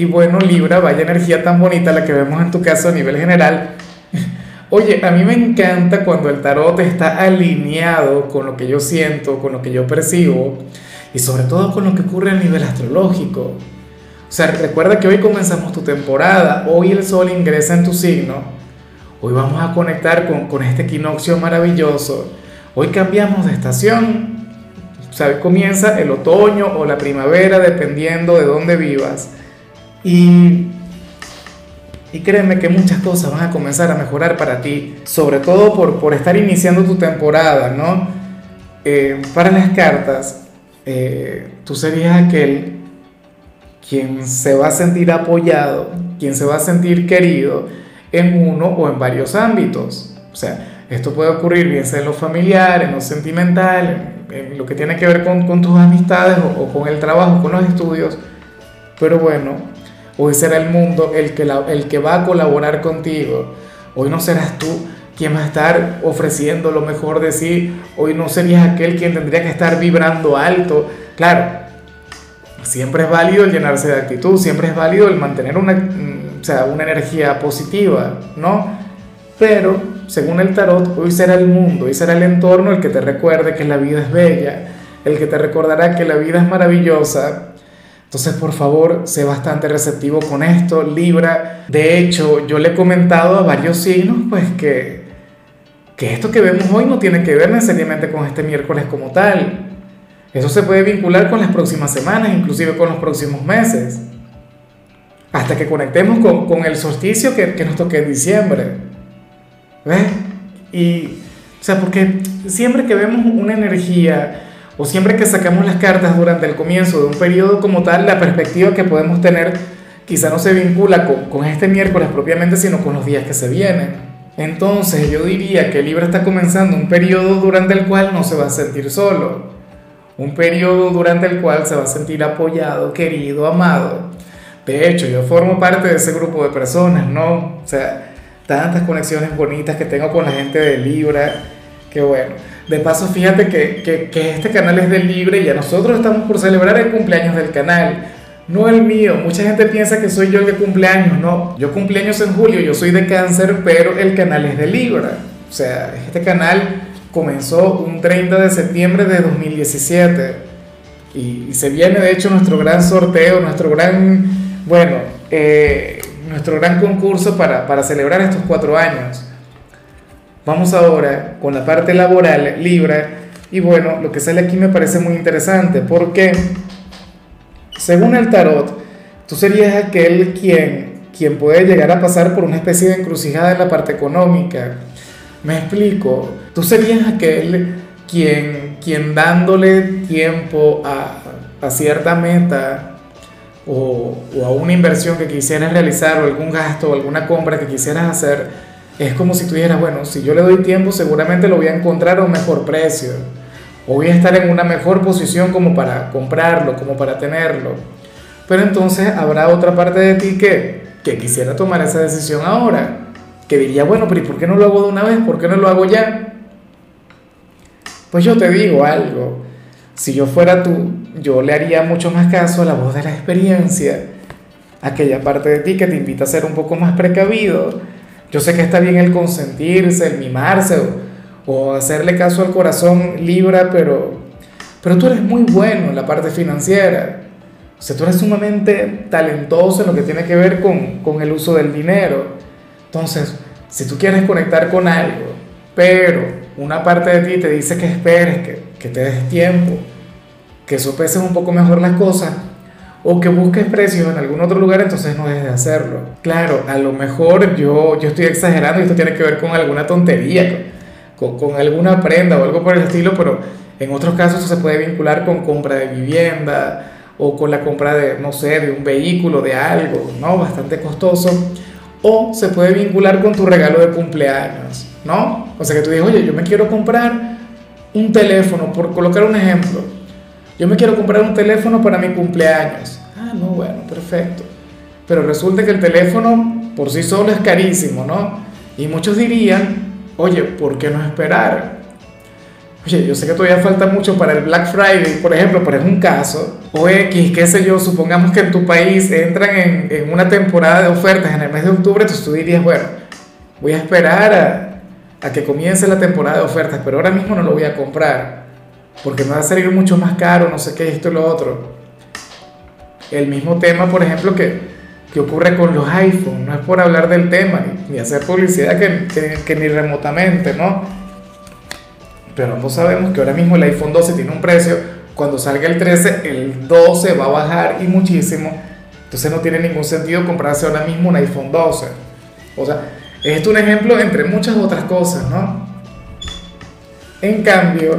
Y bueno, Libra, vaya energía tan bonita la que vemos en tu caso a nivel general. Oye, a mí me encanta cuando el tarot está alineado con lo que yo siento, con lo que yo percibo y sobre todo con lo que ocurre a nivel astrológico. O sea, recuerda que hoy comenzamos tu temporada, hoy el sol ingresa en tu signo, hoy vamos a conectar con, con este equinoccio maravilloso, hoy cambiamos de estación, o sea, comienza el otoño o la primavera dependiendo de dónde vivas. Y, y créeme que muchas cosas van a comenzar a mejorar para ti, sobre todo por, por estar iniciando tu temporada, ¿no? Eh, para las cartas, eh, tú serías aquel quien se va a sentir apoyado, quien se va a sentir querido en uno o en varios ámbitos. O sea, esto puede ocurrir bien sea en lo familiar, en lo sentimental, en, lo que tiene que ver con, con tus amistades o, o, con el trabajo, con los estudios. Pero bueno, Hoy será el mundo el que, el que va a colaborar contigo. Hoy no serás tú quien va a estar ofreciendo lo mejor de sí. Hoy no serías aquel quien tendría que estar vibrando alto. Claro, siempre es válido el llenarse de actitud, siempre es válido el mantener una, mm, o sea, una energía positiva, ¿no? Pero, según el tarot, hoy será el mundo, hoy será el entorno el que te recuerde que la vida es bella, el que te recordará que la vida es maravillosa, entonces, por favor, sé bastante receptivo con esto, Libra. De hecho, yo le he comentado a varios signos, pues que, que esto que vemos hoy no tiene que ver necesariamente con este miércoles como tal. Eso se puede vincular con las próximas semanas, inclusive con los próximos meses. Hasta que conectemos con, con el solsticio que, que nos toque en diciembre. ¿Ves? Y, o sea, porque siempre que vemos una energía o siempre que sacamos las cartas durante el comienzo de un periodo como tal, la perspectiva que podemos tener quizá no se vincula con, con este miércoles propiamente, sino con los días que se vienen. Entonces yo diría que Libra está comenzando un periodo durante el cual no se va a sentir solo, un periodo durante el cual se va a sentir apoyado, querido, amado. De hecho, yo formo parte de ese grupo de personas, ¿no? O sea, tantas conexiones bonitas que tengo con la gente de Libra, que bueno. De paso, fíjate que, que, que, este canal es del libre y a nosotros estamos por celebrar el cumpleaños del canal, no el mío. Mucha gente piensa que soy yo el de cumpleaños, no. Yo cumpleaños en julio, yo soy de cáncer, pero el canal es de Libra. O sea, este canal comenzó un 30 de septiembre de 2017 y, y se viene de hecho nuestro gran sorteo, nuestro gran, bueno, eh, nuestro gran concurso para, para celebrar estos cuatro años. Vamos ahora con la parte laboral, Libra, y bueno, lo que sale aquí me parece muy interesante porque, según el tarot, tú serías aquel quien, quien puede llegar a pasar por una especie de encrucijada en la parte económica. Me explico, tú serías aquel quien, quien dándole tiempo a, a cierta meta o, o a una inversión que quisieras realizar o algún gasto o alguna compra que quisieras hacer, es como si tú dijeras, bueno, si yo le doy tiempo, seguramente lo voy a encontrar a un mejor precio. O voy a estar en una mejor posición como para comprarlo, como para tenerlo. Pero entonces habrá otra parte de ti que, que quisiera tomar esa decisión ahora. Que diría, bueno, pero ¿y por qué no lo hago de una vez? ¿Por qué no lo hago ya? Pues yo te digo algo. Si yo fuera tú, yo le haría mucho más caso a la voz de la experiencia. Aquella parte de ti que te invita a ser un poco más precavido yo sé que está bien el consentirse, el mimarse o, hacerle caso al corazón Libra, pero, pero tú eres muy bueno en la parte financiera. O sea, tú eres sumamente talentoso en lo que tiene que ver con, con el uso del dinero. Entonces, si tú quieres conectar con algo, pero una parte de ti te dice que esperes, que, que te des tiempo, que sopeses un poco mejor las cosas, o que busques precios en algún otro lugar, entonces no dejes de hacerlo. Claro, a lo mejor yo, yo estoy exagerando y esto tiene que ver con alguna tontería, con, con alguna prenda o algo por el estilo, pero en otros casos eso se puede vincular con compra de vivienda o con la compra de, no sé, de un vehículo, de algo, ¿no? Bastante costoso. o se puede vincular con tu regalo de cumpleaños, ¿no? O sea que tú dices, oye, yo me quiero comprar un teléfono, por colocar un ejemplo, yo me quiero comprar un teléfono para mi cumpleaños. Ah, no, bueno, perfecto. Pero resulta que el teléfono por sí solo es carísimo, ¿no? Y muchos dirían, oye, ¿por qué no esperar? Oye, yo sé que todavía falta mucho para el Black Friday, por ejemplo, pero es un caso. O X, qué sé yo, supongamos que en tu país entran en, una temporada de ofertas en el mes de octubre, entonces tú dirías, bueno, voy a esperar a, a que comience la temporada de ofertas, pero ahora mismo no lo voy a comprar, porque me va a salir mucho más caro, no sé qué, esto y lo otro. El mismo tema, por ejemplo, que, que ocurre con los iPhones, no es por hablar del tema, ni, hacer publicidad que, que, ni remotamente, ¿no? pero no sabemos que ahora mismo el iPhone 12 tiene un precio, cuando salga el 13 el 12 va a bajar y muchísimo, entonces no tiene ningún sentido comprarse ahora mismo un iPhone 12. O sea, es un ejemplo entre muchas otras cosas, ¿no? En cambio,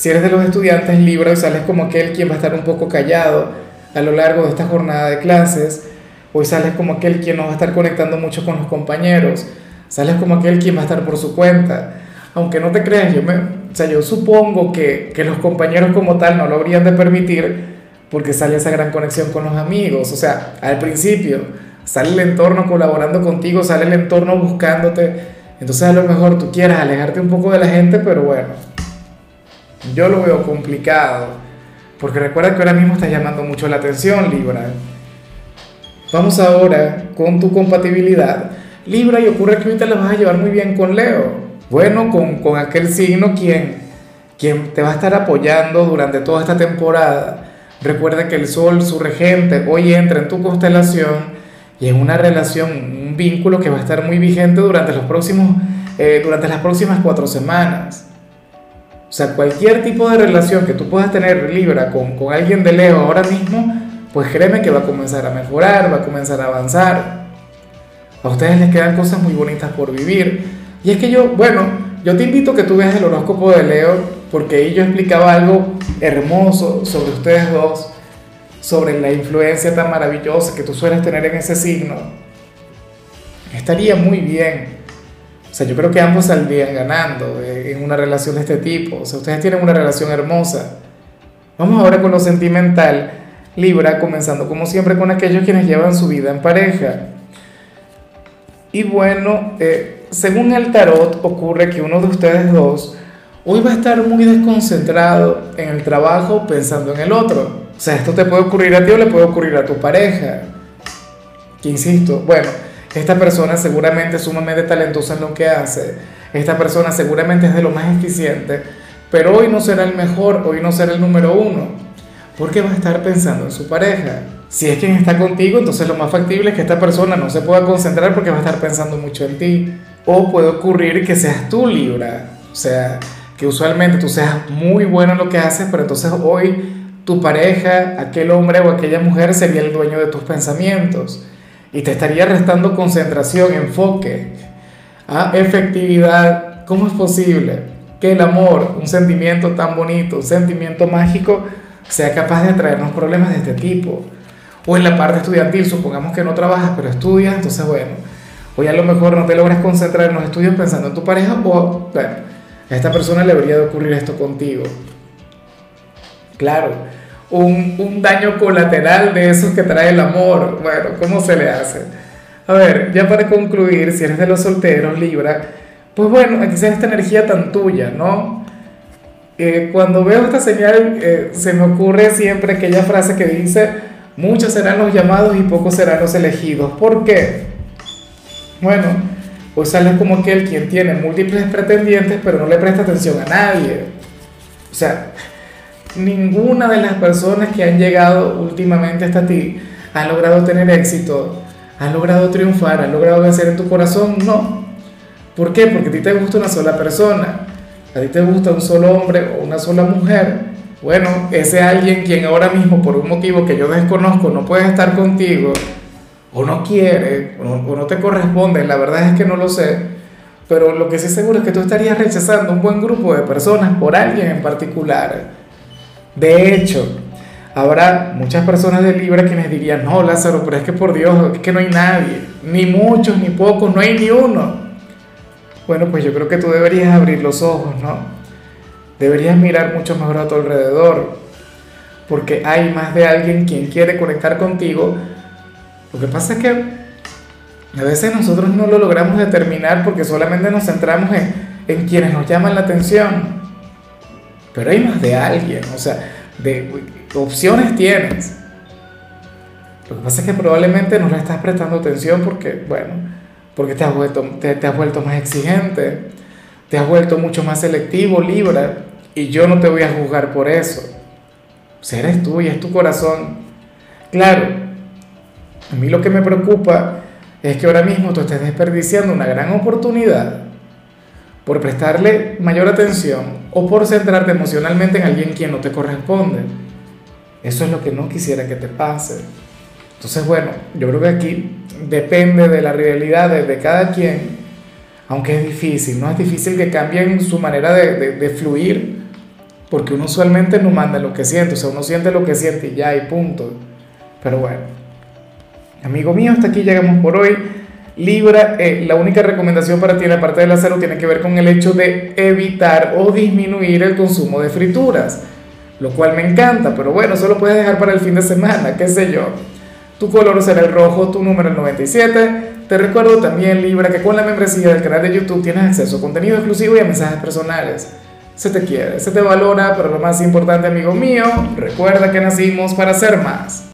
si eres de los estudiantes libres y sales como aquel quien va a estar un poco callado a lo largo de esta jornada de clases, hoy sales como aquel quien no va a estar conectando mucho con los compañeros, sales como aquel quien va a estar por su cuenta, aunque no te creas, yo, me, o sea, yo supongo que, que los compañeros como tal no lo habrían de permitir porque sale esa gran conexión con los amigos. O sea, al principio sale el entorno colaborando contigo, sale el entorno buscándote. Entonces a lo mejor tú quieras alejarte un poco de la gente, pero bueno, yo lo veo complicado. Porque recuerda que ahora mismo estás llamando mucho la atención, Libra. Vamos ahora con tu compatibilidad. Libra, y ocurre que ahorita la vas a llevar muy bien con Leo. Bueno, con, con aquel signo quien, quien te va a estar apoyando durante toda esta temporada. Recuerda que el Sol, su regente, hoy entra en tu constelación y en una relación, un vínculo que va a estar muy vigente durante, los próximos, eh, durante las próximas cuatro semanas. O sea, cualquier tipo de relación que tú puedas tener Libra con, con alguien de Leo ahora mismo, pues créeme que va a comenzar a mejorar, va a comenzar a avanzar. A ustedes les quedan cosas muy bonitas por vivir. Y es que yo, bueno, yo te invito a que tú veas el horóscopo de Leo, porque ahí yo explicaba algo hermoso sobre ustedes dos, sobre la influencia tan maravillosa que tú sueles tener en ese signo. Estaría muy bien. O sea, yo creo que ambos saldrían ganando en una relación de este tipo. O sea, ustedes tienen una relación hermosa. Vamos ahora con lo sentimental. Libra, comenzando como siempre con aquellos quienes llevan su vida en pareja. Y bueno, eh, según el tarot, ocurre que uno de ustedes dos hoy va a estar muy desconcentrado en el trabajo pensando en el otro. O sea, esto te puede ocurrir a ti o le puede ocurrir a tu pareja. Que insisto, bueno, esta persona seguramente es sumamente talentosa en lo que hace. Esta persona seguramente es de lo más eficiente. Pero hoy no será el mejor, hoy no será el número uno. Porque va a estar pensando en su pareja. Si es quien está contigo, entonces lo más factible es que esta persona no se pueda concentrar porque va a estar pensando mucho en ti. O puede ocurrir que seas tú Libra, o sea, que usualmente tú seas muy bueno en lo que haces, pero entonces hoy tu pareja, aquel hombre o aquella mujer sería el dueño de tus pensamientos y te estaría restando concentración, enfoque, efectividad. ¿Cómo es posible que el amor, un sentimiento tan bonito, un sentimiento mágico, sea capaz de traernos problemas de este tipo? O en la parte estudiantil, supongamos que no trabajas, pero estudias, entonces bueno, Hoy a lo mejor no te logras concentrar en los estudios pensando en tu pareja o, bueno, a esta persona le debería de ocurrir esto contigo. Claro, un, un daño colateral de esos que trae el amor. Bueno, ¿cómo se le hace? A ver, ya para concluir, si eres de los solteros, Libra, pues bueno, sea esta energía tan tuya, ¿no? Eh, cuando veo esta señal, eh, se me ocurre siempre aquella frase que dice, muchos serán los llamados y pocos serán los elegidos. ¿Por qué? Bueno, pues sales como aquel quien tiene múltiples pretendientes pero no le presta atención a nadie. O sea, ninguna de las personas que han llegado últimamente hasta ti han logrado tener éxito, han logrado triunfar, han logrado vencer en tu corazón. No. ¿Por qué? Porque a ti te gusta una sola persona, a ti te gusta un solo hombre o una sola mujer. Bueno, ese alguien quien ahora mismo por un motivo que yo desconozco no puede estar contigo, o no quiere, o no, te corresponde, la verdad es que no lo sé, pero lo que sí seguro es que tú estarías rechazando un buen grupo de personas por alguien en particular. De hecho, habrá muchas personas de Libra quienes dirían, no, Lázaro, pero es que por Dios, es que no hay nadie. ni muchos, ni pocos, no hay ni uno. Bueno, pues yo creo que tú deberías abrir los ojos, ¿no? Deberías mirar mucho mejor a tu alrededor, porque hay más de alguien quien quiere conectar contigo. Lo que pasa es que a veces nosotros no lo logramos determinar porque solamente nos centramos en, en quienes nos llaman la atención. Pero hay más de alguien, o sea, de opciones tienes. Lo que pasa es que probablemente no le estás prestando atención porque, bueno, porque te has vuelto, más exigente, te has vuelto mucho más selectivo, Libra, y yo no te voy a juzgar por eso. O eres tú y es tu corazón. Claro, a mí lo que me preocupa es que ahora mismo tú estés desperdiciando una gran oportunidad por prestarle mayor atención o por centrarte emocionalmente en alguien quien no te corresponde. Eso es lo que no quisiera que te pase. Entonces, bueno, yo creo que aquí depende de la realidad de, cada quien, aunque es difícil, ¿no? Es difícil que cambien su manera de, fluir, porque uno usualmente no manda lo que siente, o sea, uno siente lo que siente y ya, y punto. Pero bueno, amigo mío, hasta aquí llegamos por hoy. Libra, eh, la única recomendación para ti en la parte de la salud tiene que ver con el hecho de evitar o disminuir el consumo de frituras, lo cual me encanta, pero bueno, eso lo puedes dejar para el fin de semana, qué sé yo. Tu color será el rojo, tu número el 97. Te recuerdo también, Libra, que con la membresía del canal de YouTube tienes acceso a contenido exclusivo y a mensajes personales. Se te quiere, se te valora, pero lo más importante, amigo mío, recuerda que nacimos para ser más.